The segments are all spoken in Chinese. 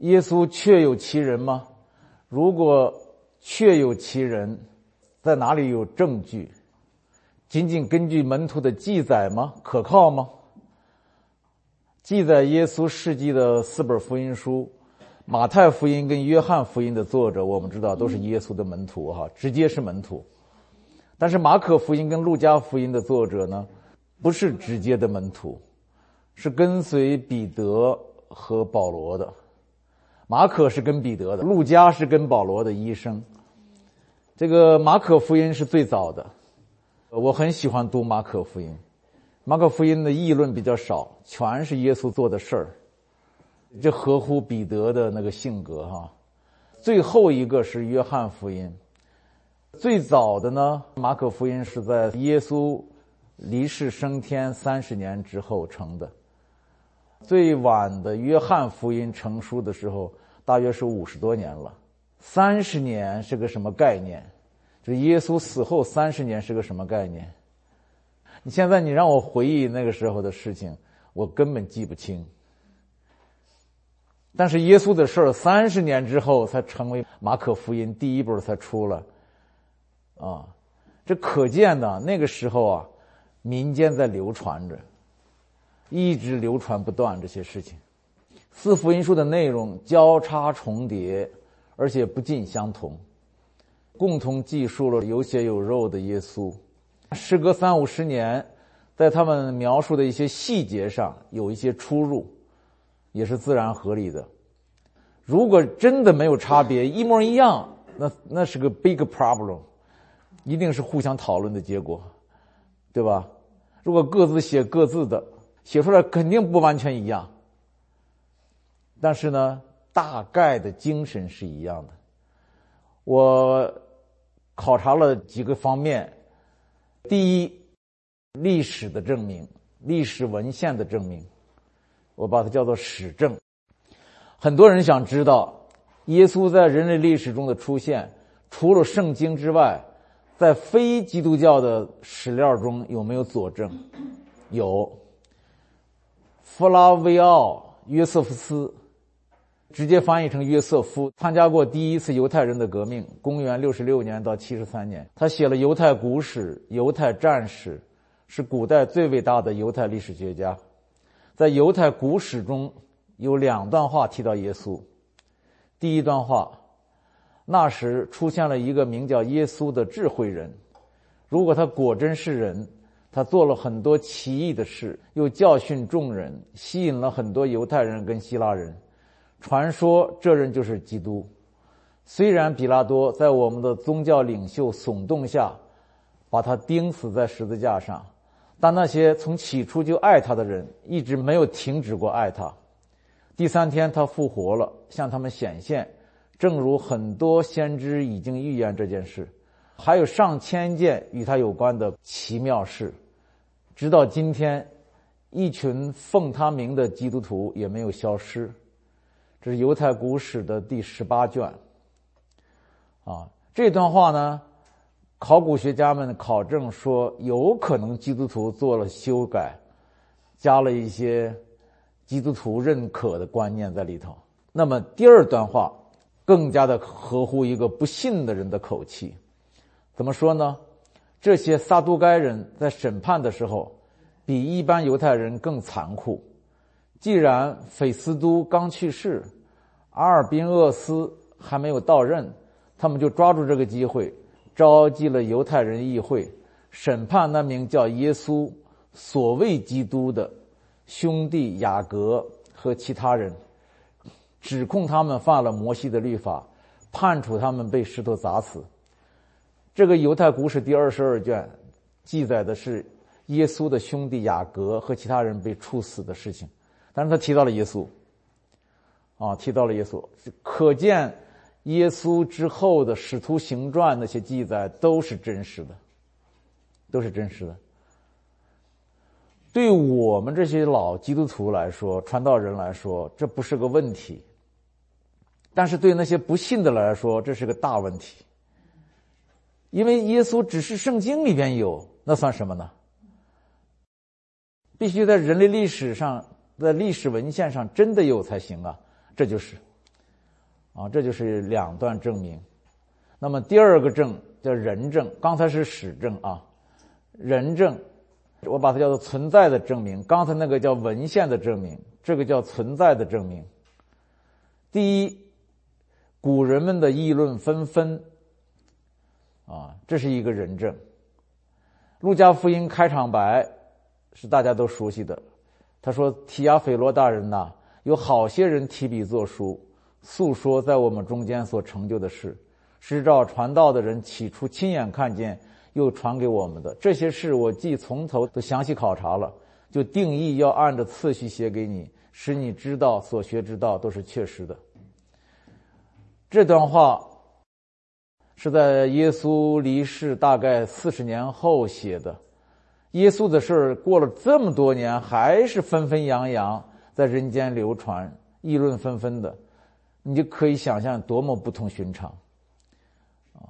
耶稣确有其人吗？如果确有其人，在哪里有证据？仅仅根据门徒的记载吗？可靠吗？记载耶稣事迹的四本福音书，马太福音跟约翰福音的作者，我们知道都是耶稣的门徒，哈，直接是门徒。但是马可福音跟路加福音的作者呢，不是直接的门徒，是跟随彼得和保罗的。马可是跟彼得的，路加是跟保罗的医生。这个马可福音是最早的，我很喜欢读马可福音。马可福音的议论比较少，全是耶稣做的事儿，这合乎彼得的那个性格哈。最后一个是约翰福音，最早的呢，马可福音是在耶稣离世升天三十年之后成的。最晚的约翰福音成书的时候，大约是五十多年了。三十年是个什么概念？就耶稣死后三十年是个什么概念？你现在你让我回忆那个时候的事情，我根本记不清。但是耶稣的事儿，三十年之后才成为马可福音第一本才出了，啊，这可见呢，那个时候啊，民间在流传着，一直流传不断这些事情。四福音书的内容交叉重叠，而且不尽相同，共同记述了有血有肉的耶稣。时隔三五十年，在他们描述的一些细节上有一些出入，也是自然合理的。如果真的没有差别，一模一样，那那是个 big problem，一定是互相讨论的结果，对吧？如果各自写各自的，写出来肯定不完全一样，但是呢，大概的精神是一样的。我考察了几个方面。第一，历史的证明，历史文献的证明，我把它叫做史证。很多人想知道，耶稣在人类历史中的出现，除了圣经之外，在非基督教的史料中有没有佐证？有。弗拉维奥·约瑟夫斯。直接翻译成约瑟夫参加过第一次犹太人的革命，公元六十六年到七十三年，他写了《犹太古史》《犹太战史》，是古代最伟大的犹太历史学家。在《犹太古史》中有两段话提到耶稣。第一段话，那时出现了一个名叫耶稣的智慧人，如果他果真是人，他做了很多奇异的事，又教训众人，吸引了很多犹太人跟希腊人。传说这人就是基督，虽然比拉多在我们的宗教领袖耸动下，把他钉死在十字架上，但那些从起初就爱他的人一直没有停止过爱他。第三天他复活了，向他们显现，正如很多先知已经预言这件事，还有上千件与他有关的奇妙事，直到今天，一群奉他名的基督徒也没有消失。这是犹太古史的第十八卷，啊，这段话呢，考古学家们考证说，有可能基督徒做了修改，加了一些基督徒认可的观念在里头。那么第二段话更加的合乎一个不信的人的口气，怎么说呢？这些撒都该人在审判的时候，比一般犹太人更残酷。既然斐斯都刚去世，阿尔宾厄斯还没有到任，他们就抓住这个机会，召集了犹太人议会，审判那名叫耶稣所谓基督的兄弟雅各和其他人，指控他们犯了摩西的律法，判处他们被石头砸死。这个犹太古史第二十二卷记载的是耶稣的兄弟雅各和其他人被处死的事情。但是他提到了耶稣，啊，提到了耶稣，可见耶稣之后的使徒行传那些记载都是真实的，都是真实的。对我们这些老基督徒来说，传道人来说，这不是个问题；但是对那些不信的来说，这是个大问题。因为耶稣只是圣经里边有，那算什么呢？必须在人类历史上。在历史文献上真的有才行啊！这就是，啊，这就是两段证明。那么第二个证叫人证，刚才是史证啊，人证，我把它叫做存在的证明。刚才那个叫文献的证明，这个叫存在的证明。第一，古人们的议论纷纷，啊，这是一个人证。路加福音开场白是大家都熟悉的，他说：“提亚斐罗大人呐，有好些人提笔作书，诉说在我们中间所成就的事。”是照传道的人起初亲眼看见，又传给我们的这些事，我既从头都详细考察了，就定义要按着次序写给你，使你知道所学之道都是确实的。这段话是在耶稣离世大概四十年后写的。耶稣的事儿过了这么多年，还是纷纷扬扬在人间流传，议论纷纷的，你就可以想象多么不同寻常。啊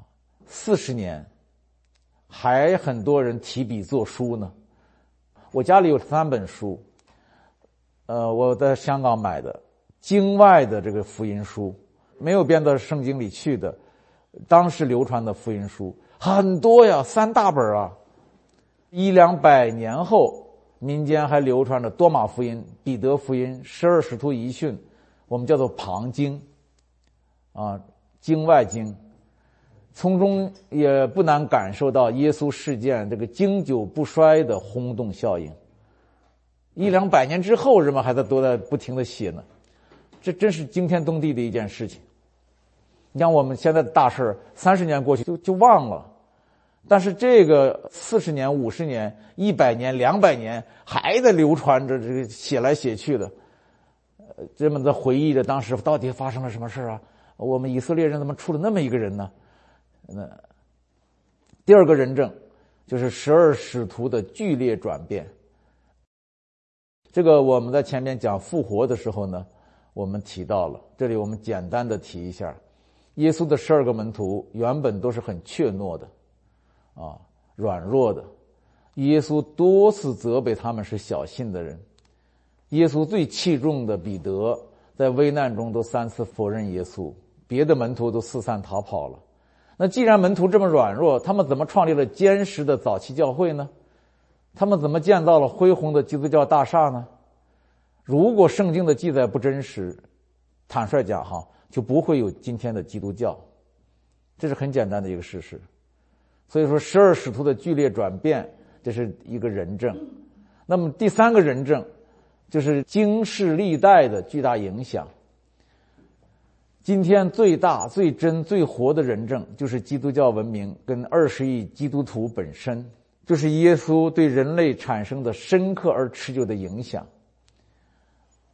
四十年，还很多人提笔作书呢。我家里有三本书，呃，我在香港买的经外的这个福音书，没有编到圣经里去的，当时流传的福音书很多呀，三大本啊。一两百年后，民间还流传着多马福音、彼得福音、十二使徒遗训，我们叫做旁经，啊，经外经。从中也不难感受到耶稣事件这个经久不衰的轰动效应。一两百年之后，人们还在都在不停的写呢，这真是惊天动地的一件事情。你像我们现在的大事三十年过去就就忘了，但是这个四十年、五十年、一百年、两百年还在流传着，这个写来写去的，呃，人们在回忆着当时到底发生了什么事啊？我们以色列人怎么出了那么一个人呢？那第二个人证就是十二使徒的剧烈转变。这个我们在前面讲复活的时候呢，我们提到了。这里我们简单的提一下：耶稣的十二个门徒原本都是很怯懦的，啊，软弱的。耶稣多次责备他们是小信的人。耶稣最器重的彼得在危难中都三次否认耶稣，别的门徒都四散逃跑了。那既然门徒这么软弱，他们怎么创立了坚实的早期教会呢？他们怎么建造了恢宏的基督教大厦呢？如果圣经的记载不真实，坦率讲哈，就不会有今天的基督教。这是很简单的一个事实。所以说，十二使徒的剧烈转变，这是一个人证。那么第三个人证，就是经世历代的巨大影响。今天最大、最真、最活的人证，就是基督教文明跟二十亿基督徒本身，就是耶稣对人类产生的深刻而持久的影响。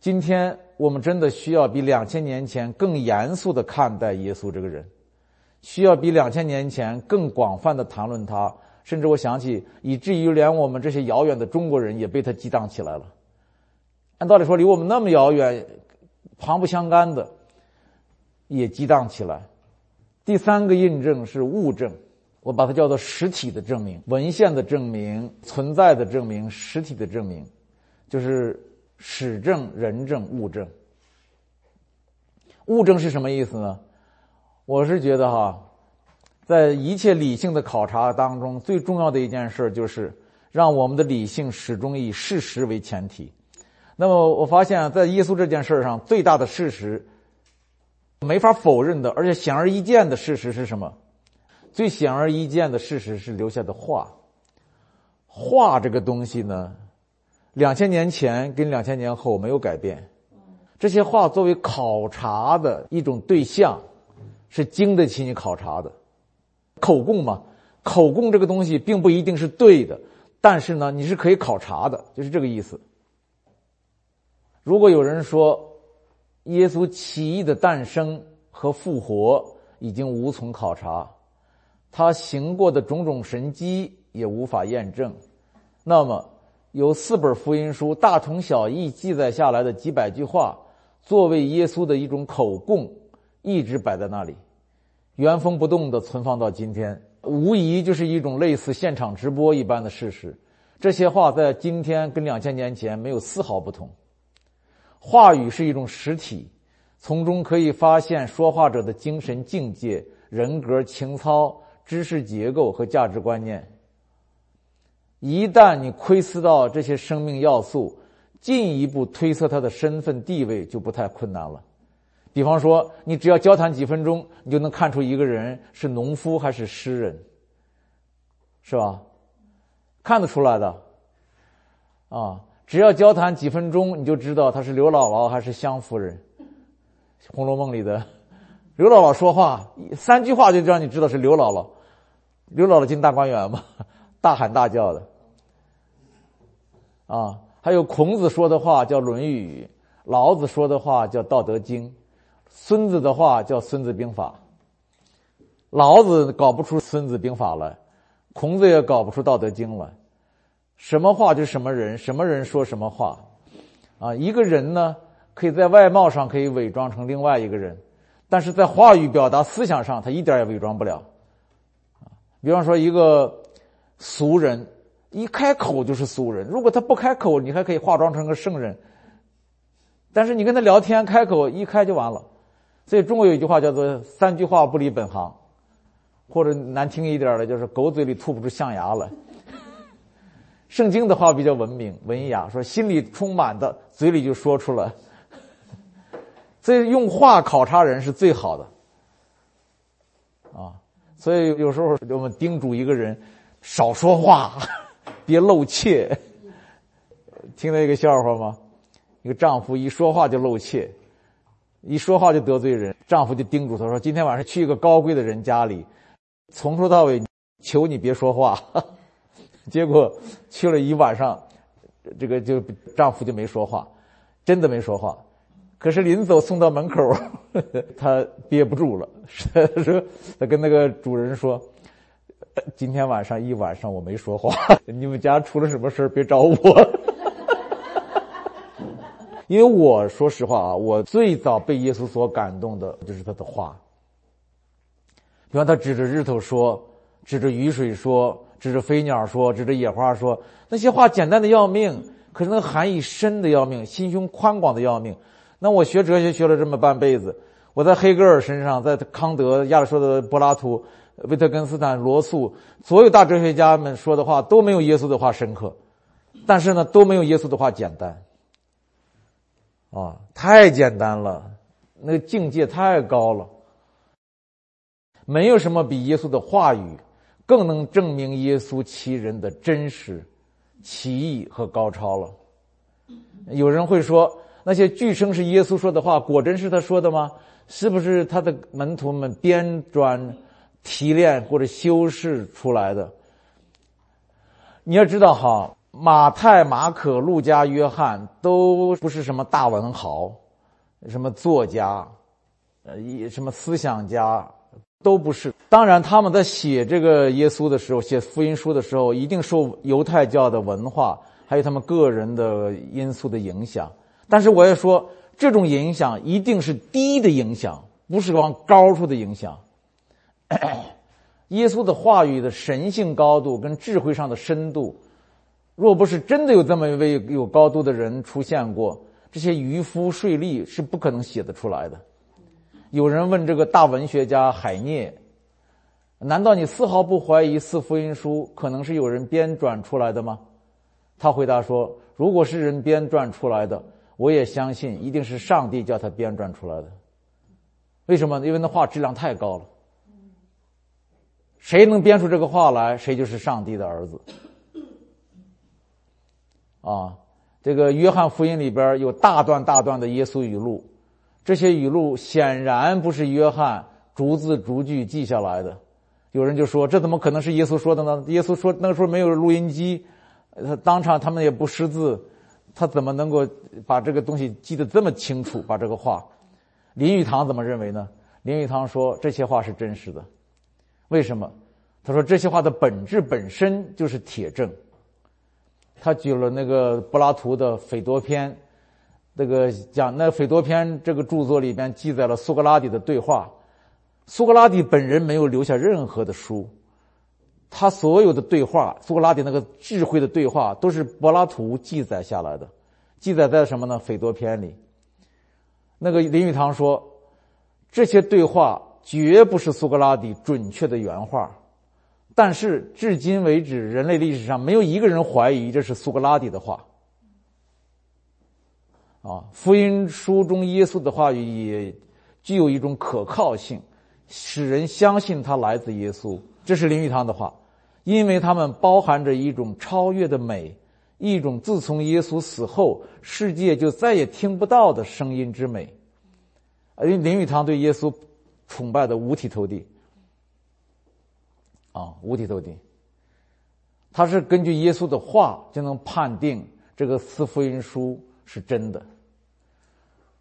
今天我们真的需要比两千年前更严肃的看待耶稣这个人，需要比两千年前更广泛的谈论它，甚至我想起，以至于连我们这些遥远的中国人也被它激荡起来了。按道理说，离我们那么遥远、旁不相干的。也激荡起来。第三个印证是物证，我把它叫做实体的证明、文献的证明、存在的证明、实体的证明，就是史证、人证、物证。物证是什么意思呢？我是觉得哈，在一切理性的考察当中，最重要的一件事就是让我们的理性始终以事实为前提。那么我发现，在耶稣这件事上，最大的事实。没法否认的，而且显而易见的事实是什么？最显而易见的事实是留下的话。话这个东西呢，两千年前跟两千年后没有改变。这些话作为考察的一种对象，是经得起你考察的。口供嘛，口供这个东西并不一定是对的，但是呢，你是可以考察的，就是这个意思。如果有人说，耶稣奇异的诞生和复活已经无从考察，他行过的种种神迹也无法验证。那么，有四本福音书大同小异记载下来的几百句话，作为耶稣的一种口供，一直摆在那里，原封不动的存放到今天，无疑就是一种类似现场直播一般的事实。这些话在今天跟两千年前没有丝毫不同。话语是一种实体，从中可以发现说话者的精神境界、人格、情操、知识结构和价值观念。一旦你窥思到这些生命要素，进一步推测他的身份地位就不太困难了。比方说，你只要交谈几分钟，你就能看出一个人是农夫还是诗人，是吧？看得出来的，啊，只要交谈几分钟，你就知道他是刘姥姥还是湘夫人，《红楼梦》里的刘姥姥说话三句话就让你知道是刘姥姥。刘姥姥进大观园嘛，大喊大叫的，啊，还有孔子说的话叫《论语》，老子说的话叫《道德经》。孙子的话叫《孙子兵法》，老子搞不出《孙子兵法》来，孔子也搞不出《道德经》来。什么话就什么人，什么人说什么话，啊，一个人呢，可以在外貌上可以伪装成另外一个人，但是在话语表达思想上，他一点也伪装不了。比方说一个俗人，一开口就是俗人；如果他不开口，你还可以化妆成个圣人。但是你跟他聊天，开口一开就完了。所以中国有一句话叫做“三句话不离本行”，或者难听一点的，就是“狗嘴里吐不出象牙来”。圣经的话比较文明文雅，说心里充满的，嘴里就说出来。所以用话考察人是最好的，啊，所以有时候我们叮嘱一个人少说话，别露怯。听到一个笑话吗？一个丈夫一说话就露怯。一说话就得罪人，丈夫就叮嘱她说：“今天晚上去一个高贵的人家里，从头到尾求你别说话。”结果去了一晚上，这个就丈夫就没说话，真的没说话。可是临走送到门口，他憋不住了，说：“他跟那个主人说，今天晚上一晚上我没说话，你们家出了什么事别找我。”因为我说实话啊，我最早被耶稣所感动的就是他的话。比方他指着日头说，指着雨水说，指着飞鸟说，指着野花说，那些话简单的要命，可是那含义深的要命，心胸宽广的要命。那我学哲学学了这么半辈子，我在黑格尔身上，在康德、亚里士多德、柏拉图、维特根斯坦、罗素，所有大哲学家们说的话都没有耶稣的话深刻，但是呢，都没有耶稣的话简单。啊，太简单了，那个境界太高了，没有什么比耶稣的话语更能证明耶稣其人的真实、奇异和高超了。有人会说，那些据称是耶稣说的话，果真是他说的吗？是不是他的门徒们编撰、提炼或者修饰出来的？你要知道哈。马太、马可、路加、约翰都不是什么大文豪，什么作家，呃，一什么思想家都不是。当然，他们在写这个耶稣的时候，写福音书的时候，一定受犹太教的文化，还有他们个人的因素的影响。但是，我也说，这种影响一定是低的影响，不是往高处的影响。耶稣的话语的神性高度跟智慧上的深度。若不是真的有这么一位有高度的人出现过，这些渔夫税吏是不可能写得出来的。有人问这个大文学家海涅：“难道你丝毫不怀疑四福音书可能是有人编撰出来的吗？”他回答说：“如果是人编撰出来的，我也相信一定是上帝叫他编撰出来的。为什么？因为那话质量太高了。谁能编出这个话来，谁就是上帝的儿子。”啊，这个约翰福音里边有大段大段的耶稣语录，这些语录显然不是约翰逐字逐句记下来的。有人就说，这怎么可能是耶稣说的呢？耶稣说那个时候没有录音机，他当场他们也不识字，他怎么能够把这个东西记得这么清楚？把这个话，林语堂怎么认为呢？林语堂说这些话是真实的，为什么？他说这些话的本质本身就是铁证。他举了那个柏拉图的《斐多篇》，那个讲那《斐多篇》这个著作里边记载了苏格拉底的对话。苏格拉底本人没有留下任何的书，他所有的对话，苏格拉底那个智慧的对话，都是柏拉图记载下来的，记载在什么呢？《斐多篇》里。那个林语堂说，这些对话绝不是苏格拉底准确的原话，但是至今为止，人类历史上没有一个人怀疑这是苏格拉底的话。啊，福音书中耶稣的话语也具有一种可靠性，使人相信他来自耶稣。这是林语堂的话，因为他们包含着一种超越的美，一种自从耶稣死后世界就再也听不到的声音之美。因为林语堂对耶稣崇拜的五体投地，啊，五体投地。他是根据耶稣的话就能判定这个四福音书是真的。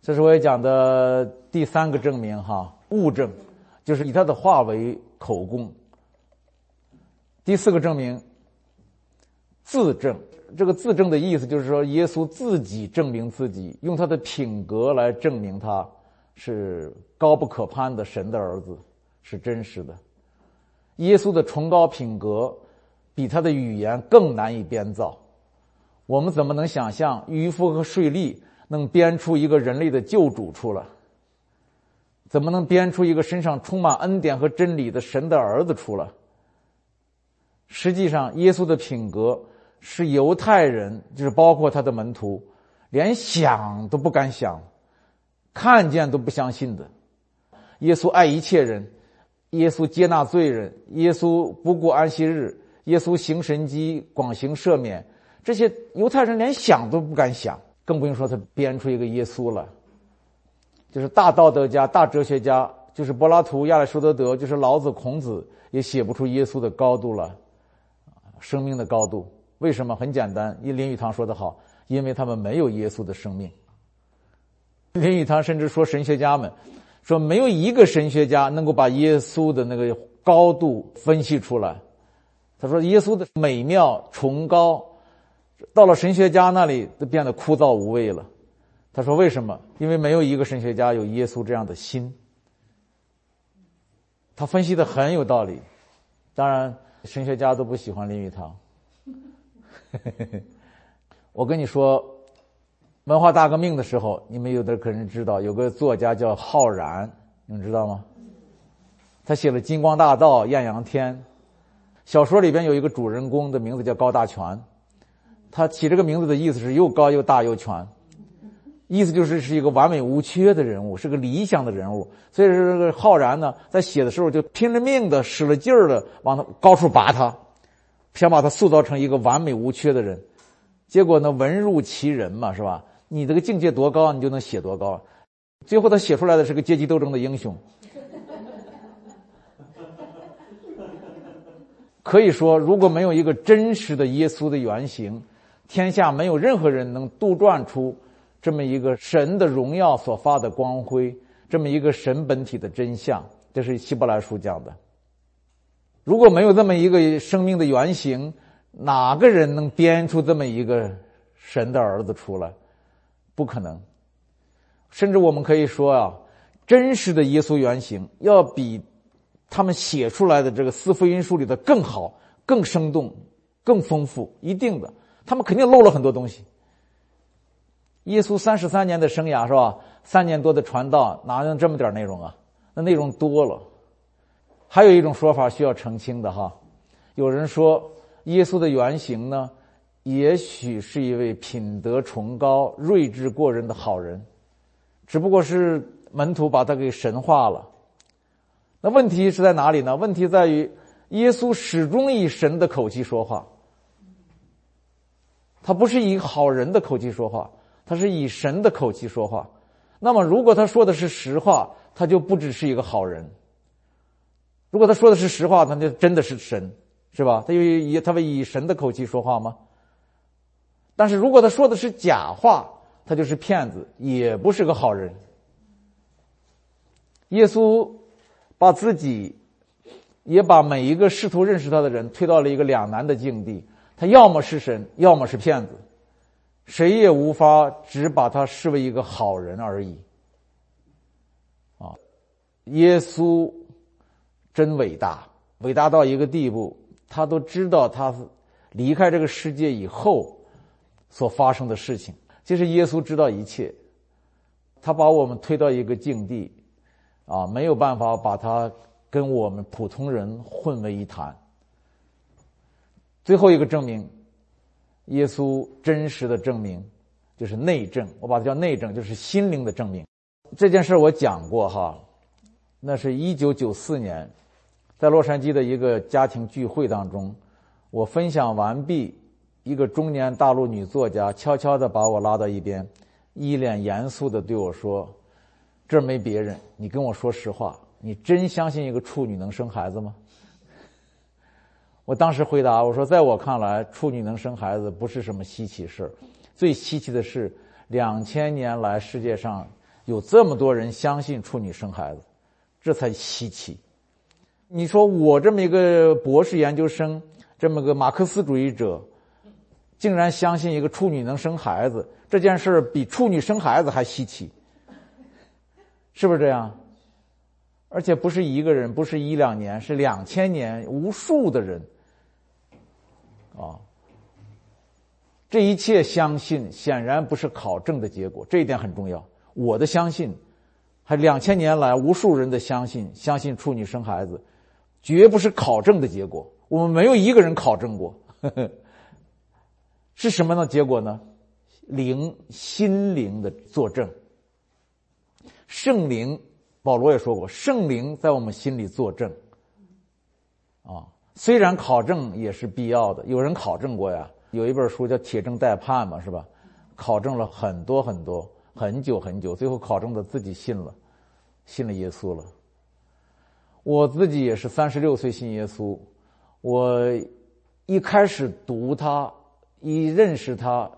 这是我也讲的第三个证明哈，物证，就是以他的话为口供。第四个证明，自证。这个自证的意思就是说，耶稣自己证明自己，用他的品格来证明他是高不可攀的神的儿子，是真实的。耶稣的崇高品格比他的语言更难以编造。我们怎么能想象渔夫和税吏？能编出一个人类的救主出来，怎么能编出一个身上充满恩典和真理的神的儿子出来？实际上，耶稣的品格是犹太人，就是包括他的门徒，连想都不敢想，看见都不相信的。耶稣爱一切人，耶稣接纳罪人，耶稣不顾安息日，耶稣行神迹，广行赦免，这些犹太人连想都不敢想。更不用说他编出一个耶稣了，就是大道德家、大哲学家，就是柏拉图、亚里士多德，就是老子、孔子，也写不出耶稣的高度了，生命的高度。为什么？很简单，因林语堂说的好，因为他们没有耶稣的生命。林语堂甚至说，神学家们说，没有一个神学家能够把耶稣的那个高度分析出来。他说，耶稣的美妙、崇高。到了神学家那里，都变得枯燥无味了。他说：“为什么？因为没有一个神学家有耶稣这样的心。”他分析的很有道理。当然，神学家都不喜欢林语堂。我跟你说，文化大革命的时候，你们有的可能知道，有个作家叫浩然，你们知道吗？他写了《金光大道》《艳阳天》，小说里边有一个主人公的名字叫高大全。他起这个名字的意思是又高又大又全，意思就是是一个完美无缺的人物，是个理想的人物。所以说，这个浩然呢，在写的时候就拼了命的、使了劲儿的往他高处拔他，想把他塑造成一个完美无缺的人。结果呢，文入其人嘛，是吧？你这个境界多高，你就能写多高。最后他写出来的是个阶级斗争的英雄。可以说，如果没有一个真实的耶稣的原型，天下没有任何人能杜撰出这么一个神的荣耀所发的光辉，这么一个神本体的真相。这是希伯来书讲的。如果没有这么一个生命的原型，哪个人能编出这么一个神的儿子出来？不可能。甚至我们可以说啊，真实的耶稣原型要比他们写出来的这个四福音书里的更好、更生动、更丰富，一定的。他们肯定漏了很多东西。耶稣三十三年的生涯是吧？三年多的传道，哪能这么点内容啊？那内容多了。还有一种说法需要澄清的哈，有人说耶稣的原型呢，也许是一位品德崇高、睿智过人的好人，只不过是门徒把他给神化了。那问题是在哪里呢？问题在于耶稣始终以神的口气说话。他不是以好人的口气说话，他是以神的口气说话。那么，如果他说的是实话，他就不只是一个好人；如果他说的是实话，他就真的是神，是吧？他就以他会以神的口气说话吗？但是如果他说的是假话，他就是骗子，也不是个好人。耶稣把自己，也把每一个试图认识他的人推到了一个两难的境地。他要么是神，要么是骗子，谁也无法只把他视为一个好人而已。啊，耶稣真伟大，伟大到一个地步，他都知道他离开这个世界以后所发生的事情。其实耶稣知道一切，他把我们推到一个境地，啊，没有办法把他跟我们普通人混为一谈。最后一个证明，耶稣真实的证明，就是内证，我把它叫内证，就是心灵的证明。这件事我讲过哈，那是一九九四年，在洛杉矶的一个家庭聚会当中，我分享完毕，一个中年大陆女作家悄悄地把我拉到一边，一脸严肃地对我说：“这没别人，你跟我说实话，你真相信一个处女能生孩子吗？”我当时回答我说：“在我看来，处女能生孩子不是什么稀奇事最稀奇的是两千年来世界上。”有这么多人相信处女生孩子，这才稀奇。你说我这么一个博士研究生，这么个马克思主义者，竟然相信一个处女能生孩子，这件事比处女生孩子还稀奇，是不是这样？而且不是一个人，不是一两年，是两千年，无数的人，啊，这一切相信显然不是考证的结果，这一点很重要。我的相信，还两千年来无数人的相信，相信处女生孩子，绝不是考证的结果。我们没有一个人考证过，呵呵是什么呢？结果呢？灵心灵的作证。圣灵，保罗也说过，圣灵在我们心里作证。啊，虽然考证也是必要的，有人考证过呀。有一本书叫《铁证待判》嘛，是吧？考证了很多很多。很久很久，最后考证的自己信了，信了耶稣了。我自己也是三十六岁信耶稣，我一开始读他，一认识他，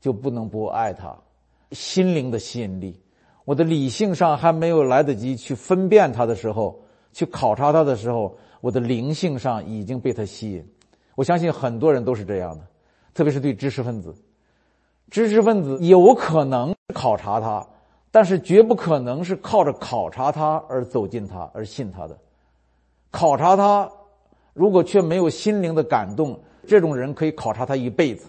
就不能不爱他，心灵的吸引力。我的理性上还没有来得及去分辨他的时候，去考察他的时候，我的灵性上已经被他吸引。我相信很多人都是这样的，特别是对知识分子。知识分子有可能考察他，但是绝不可能是靠着考察他而走进他而信他的。考察他，如果却没有心灵的感动，这种人可以考察他一辈子，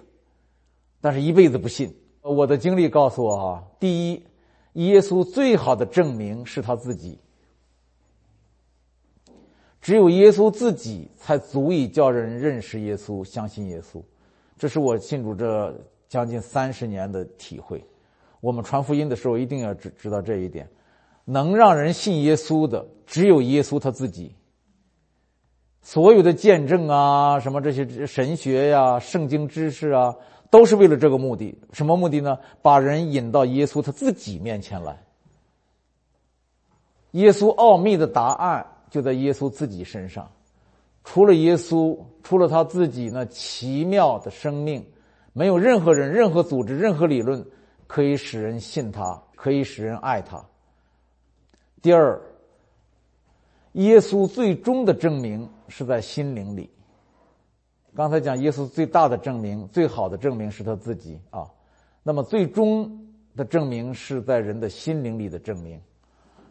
但是一辈子不信。我的经历告诉我哈，第一，耶稣最好的证明是他自己，只有耶稣自己才足以叫人认识耶稣、相信耶稣。这是我信主这。将近三十年的体会，我们传福音的时候一定要知知道这一点，能让人信耶稣的只有耶稣他自己。所有的见证啊，什么这些神学呀、圣经知识啊，都是为了这个目的。什么目的呢？把人引到耶稣他自己面前来。耶稣奥秘的答案就在耶稣自己身上，除了耶稣，除了他自己那奇妙的生命。没有任何人、任何组织、任何理论可以使人信他，可以使人爱他。第二，耶稣最终的证明是在心灵里。刚才讲耶稣最大的证明、最好的证明是他自己啊，那么最终的证明是在人的心灵里的证明。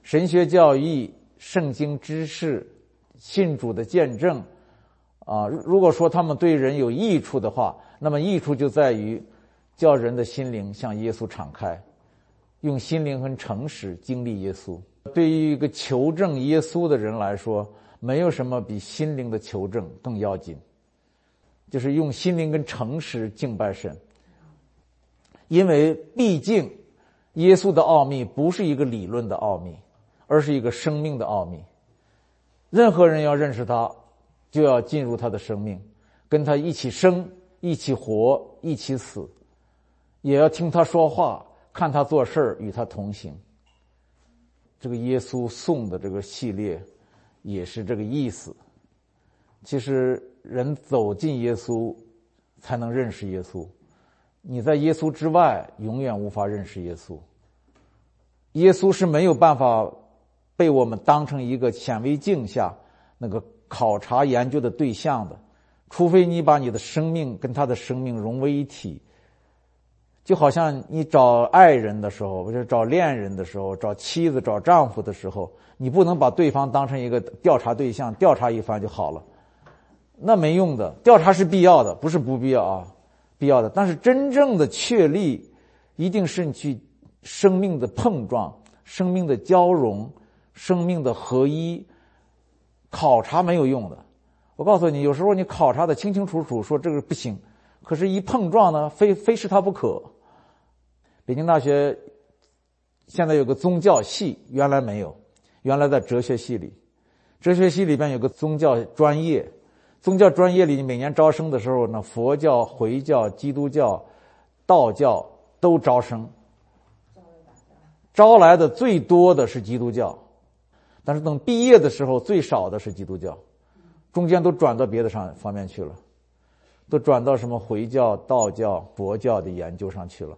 神学教义、圣经知识、信主的见证啊，如果说他们对人有益处的话。那么益处就在于，叫人的心灵向耶稣敞开，用心灵和诚实经历耶稣。对于一个求证耶稣的人来说，没有什么比心灵的求证更要紧，就是用心灵跟诚实敬拜神。因为毕竟，耶稣的奥秘不是一个理论的奥秘，而是一个生命的奥秘。任何人要认识他，就要进入他的生命，跟他一起生。一起活，一起死，也要听他说话，看他做事与他同行。这个耶稣颂的这个系列，也是这个意思。其实人走进耶稣，才能认识耶稣。你在耶稣之外，永远无法认识耶稣。耶稣是没有办法被我们当成一个显微镜下那个考察研究的对象的。除非你把你的生命跟他的生命融为一体，就好像你找爱人的时候，或者找恋人的时候，找妻子、找丈夫的时候，你不能把对方当成一个调查对象，调查一番就好了，那没用的。调查是必要的，不是不必要啊，必要的。但是真正的确立，一定是你去生命的碰撞、生命的交融、生命的合一。考察没有用的。我告诉你，有时候你考察的清清楚楚，说这个不行，可是，一碰撞呢，非非是它不可。北京大学现在有个宗教系，原来没有，原来在哲学系里。哲学系里边有个宗教专业，宗教专业里每年招生的时候呢，佛教、回教、基督教、道教都招生，招来的最多的是基督教，但是等毕业的时候，最少的是基督教，中间都转到别的上方面去了，都转到什么回教、道教、佛教的研究上去了。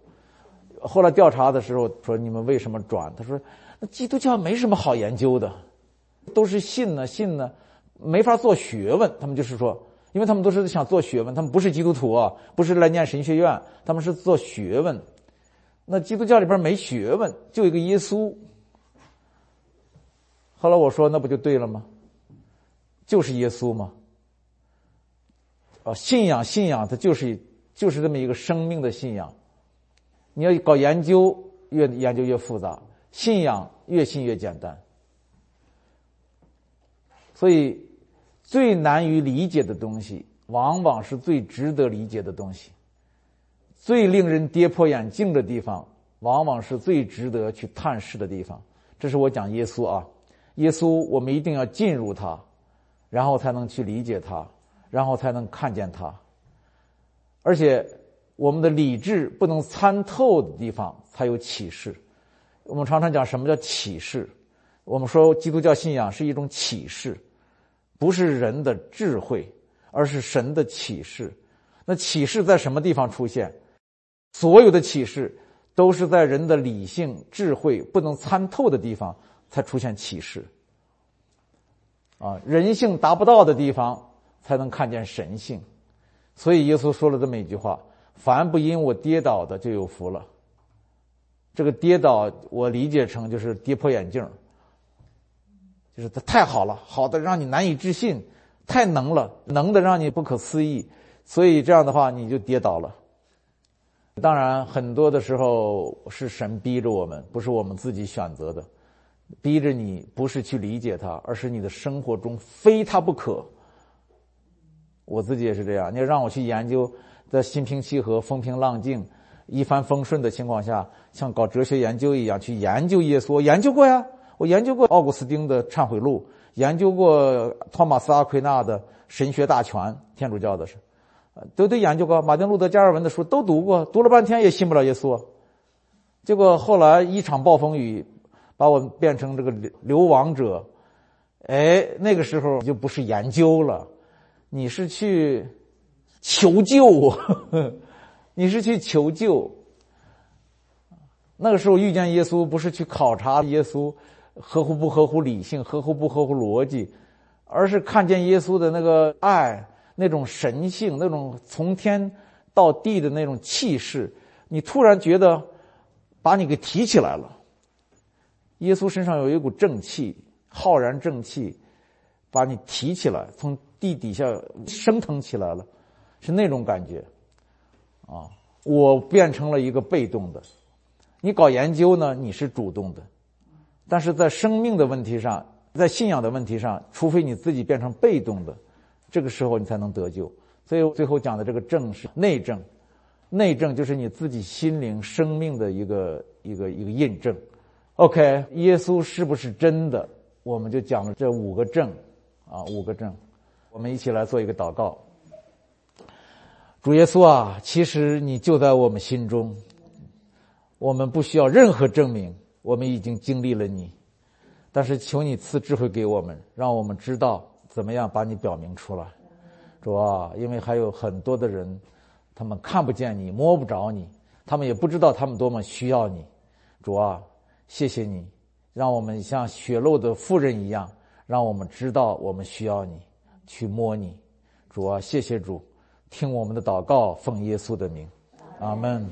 后来调查的时候说：“你们为什么转？”他说：“那基督教没什么好研究的。”都是信呢，信呢，没法做学问。他们就是说，因为他们都是想做学问，他们不是基督徒啊，不是来念神学院，他们是做学问。那基督教里边没学问，就一个耶稣。后来我说，那不就对了吗？就是耶稣吗？啊，信仰，信仰，它就是就是这么一个生命的信仰。你要搞研究，越研究越复杂；信仰越信越简单。所以，最难于理解的东西，往往是最值得理解的东西；最令人跌破眼镜的地方，往往是最值得去探视的地方。这是我讲耶稣啊，耶稣，我们一定要进入他，然后才能去理解他，然后才能看见他。而且，我们的理智不能参透的地方，才有启示。我们常常讲什么叫启示？我们说基督教信仰是一种启示。不是人的智慧，而是神的启示。那启示在什么地方出现？所有的启示都是在人的理性、智慧不能参透的地方才出现启示。啊，人性达不到的地方才能看见神性。所以耶稣说了这么一句话：“凡不因我跌倒的，就有福了。”这个跌倒，我理解成就是跌破眼镜。就是他太好了，好的让你难以置信，太能了，能的让你不可思议，所以这样的话你就跌倒了。当然，很多的时候是神逼着我们，不是我们自己选择的，逼着你不是去理解他，而是你的生活中非他不可。我自己也是这样，你要让我去研究，在心平气和、风平浪静、一帆风顺的情况下，像搞哲学研究一样去研究耶稣，研究过呀。我研究过奥古斯丁的《忏悔录》，研究过托马斯·阿奎那的《神学大全》，天主教的是，都都研究过。马丁·路德·加尔文的书都读过，读了半天也信不了耶稣。结果后来一场暴风雨，把我变成这个流亡者。哎，那个时候就不是研究了，你是去求救，你是去求救。那个时候遇见耶稣，不是去考察耶稣。合乎不合乎理性，合乎不合乎逻辑，而是看见耶稣的那个爱，那种神性，那种从天到地的那种气势，你突然觉得把你给提起来了。耶稣身上有一股正气，浩然正气，把你提起来，从地底下升腾起来了，是那种感觉。啊，我变成了一个被动的，你搞研究呢，你是主动的。但是在生命的问题上，在信仰的问题上，除非你自己变成被动的，这个时候你才能得救。所以最后讲的这个正是内证，内证就是你自己心灵生命的一个一个一个印证。OK，耶稣是不是真的？我们就讲了这五个证，啊，五个证。我们一起来做一个祷告。主耶稣啊，其实你就在我们心中，我们不需要任何证明。我们已经经历了你，但是求你赐智慧给我们，让我们知道怎么样把你表明出来，主啊，因为还有很多的人，他们看不见你，摸不着你，他们也不知道他们多么需要你，主啊，谢谢你，让我们像血肉的妇人一样，让我们知道我们需要你，去摸你，主啊，谢谢主，听我们的祷告，奉耶稣的名，阿门。